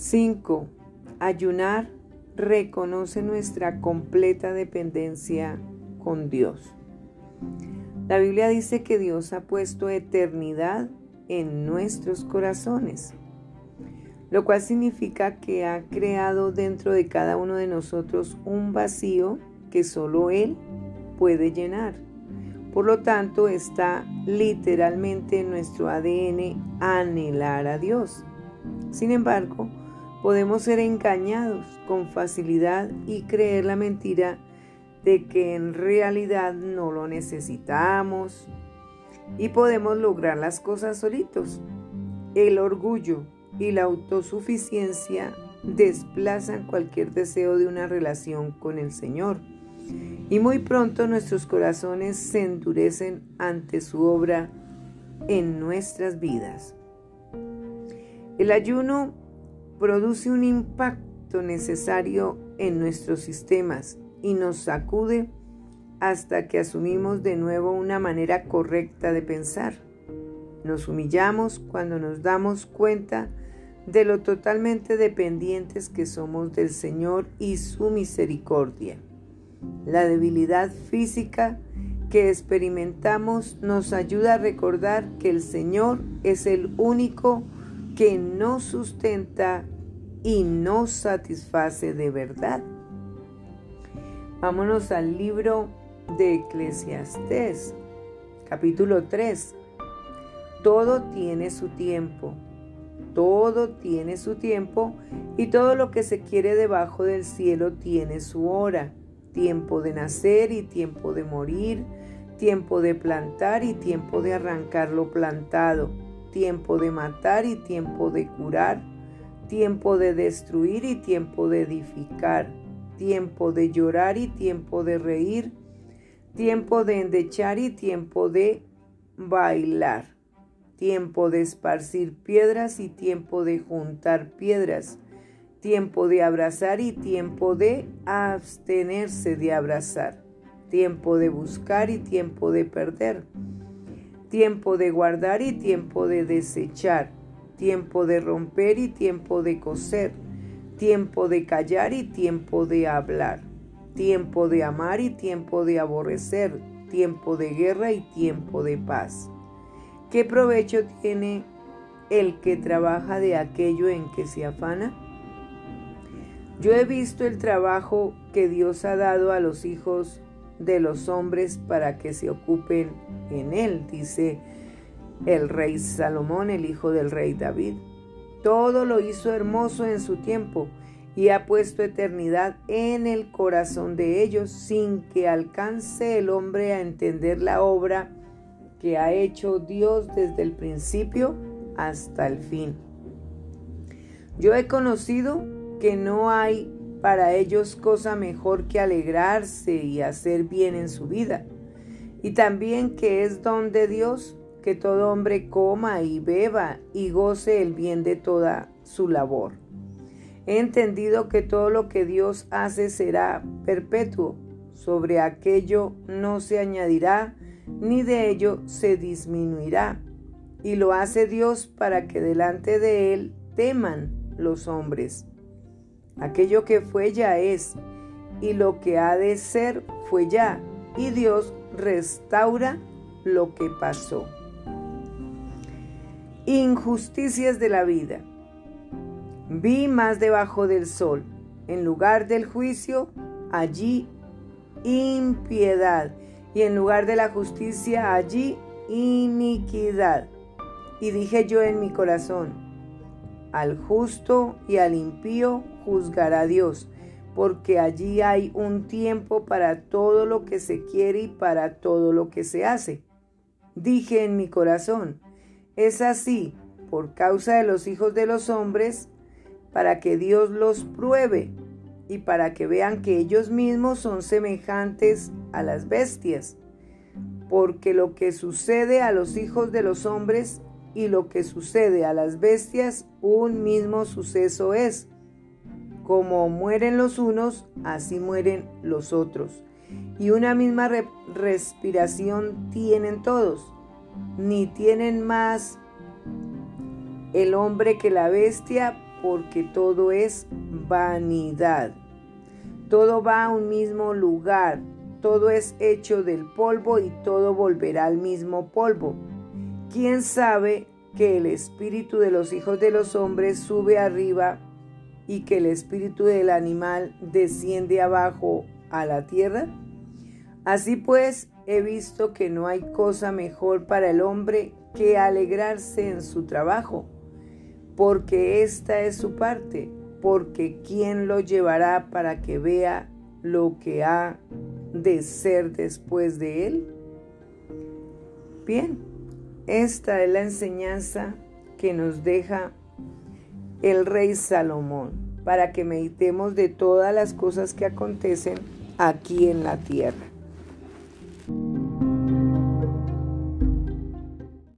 5. Ayunar reconoce nuestra completa dependencia con Dios. La Biblia dice que Dios ha puesto eternidad en nuestros corazones, lo cual significa que ha creado dentro de cada uno de nosotros un vacío que solo Él puede llenar. Por lo tanto, está literalmente en nuestro ADN anhelar a Dios. Sin embargo, podemos ser engañados con facilidad y creer la mentira de que en realidad no lo necesitamos y podemos lograr las cosas solitos. El orgullo y la autosuficiencia desplazan cualquier deseo de una relación con el Señor. Y muy pronto nuestros corazones se endurecen ante su obra en nuestras vidas. El ayuno produce un impacto necesario en nuestros sistemas y nos sacude hasta que asumimos de nuevo una manera correcta de pensar. Nos humillamos cuando nos damos cuenta de lo totalmente dependientes que somos del Señor y su misericordia. La debilidad física que experimentamos nos ayuda a recordar que el Señor es el único que nos sustenta y nos satisface de verdad. Vámonos al libro de Eclesiastés, capítulo 3. Todo tiene su tiempo, todo tiene su tiempo y todo lo que se quiere debajo del cielo tiene su hora. Tiempo de nacer y tiempo de morir, tiempo de plantar y tiempo de arrancar lo plantado, tiempo de matar y tiempo de curar tiempo de destruir y tiempo de edificar, tiempo de llorar y tiempo de reír, tiempo de endechar y tiempo de bailar, tiempo de esparcir piedras y tiempo de juntar piedras, tiempo de abrazar y tiempo de abstenerse de abrazar, tiempo de buscar y tiempo de perder, tiempo de guardar y tiempo de desechar tiempo de romper y tiempo de coser, tiempo de callar y tiempo de hablar, tiempo de amar y tiempo de aborrecer, tiempo de guerra y tiempo de paz. ¿Qué provecho tiene el que trabaja de aquello en que se afana? Yo he visto el trabajo que Dios ha dado a los hijos de los hombres para que se ocupen en él, dice el rey Salomón, el hijo del rey David. Todo lo hizo hermoso en su tiempo y ha puesto eternidad en el corazón de ellos sin que alcance el hombre a entender la obra que ha hecho Dios desde el principio hasta el fin. Yo he conocido que no hay para ellos cosa mejor que alegrarse y hacer bien en su vida, y también que es don de Dios que todo hombre coma y beba y goce el bien de toda su labor. He entendido que todo lo que Dios hace será perpetuo, sobre aquello no se añadirá, ni de ello se disminuirá, y lo hace Dios para que delante de Él teman los hombres. Aquello que fue ya es, y lo que ha de ser fue ya, y Dios restaura lo que pasó. Injusticias de la vida. Vi más debajo del sol, en lugar del juicio, allí impiedad, y en lugar de la justicia, allí iniquidad. Y dije yo en mi corazón, al justo y al impío juzgará Dios, porque allí hay un tiempo para todo lo que se quiere y para todo lo que se hace. Dije en mi corazón, es así por causa de los hijos de los hombres, para que Dios los pruebe y para que vean que ellos mismos son semejantes a las bestias. Porque lo que sucede a los hijos de los hombres y lo que sucede a las bestias, un mismo suceso es. Como mueren los unos, así mueren los otros. Y una misma respiración tienen todos ni tienen más el hombre que la bestia, porque todo es vanidad. Todo va a un mismo lugar, todo es hecho del polvo y todo volverá al mismo polvo. ¿Quién sabe que el espíritu de los hijos de los hombres sube arriba y que el espíritu del animal desciende abajo a la tierra? Así pues, he visto que no hay cosa mejor para el hombre que alegrarse en su trabajo, porque esta es su parte, porque ¿quién lo llevará para que vea lo que ha de ser después de él? Bien, esta es la enseñanza que nos deja el rey Salomón para que meditemos de todas las cosas que acontecen aquí en la tierra.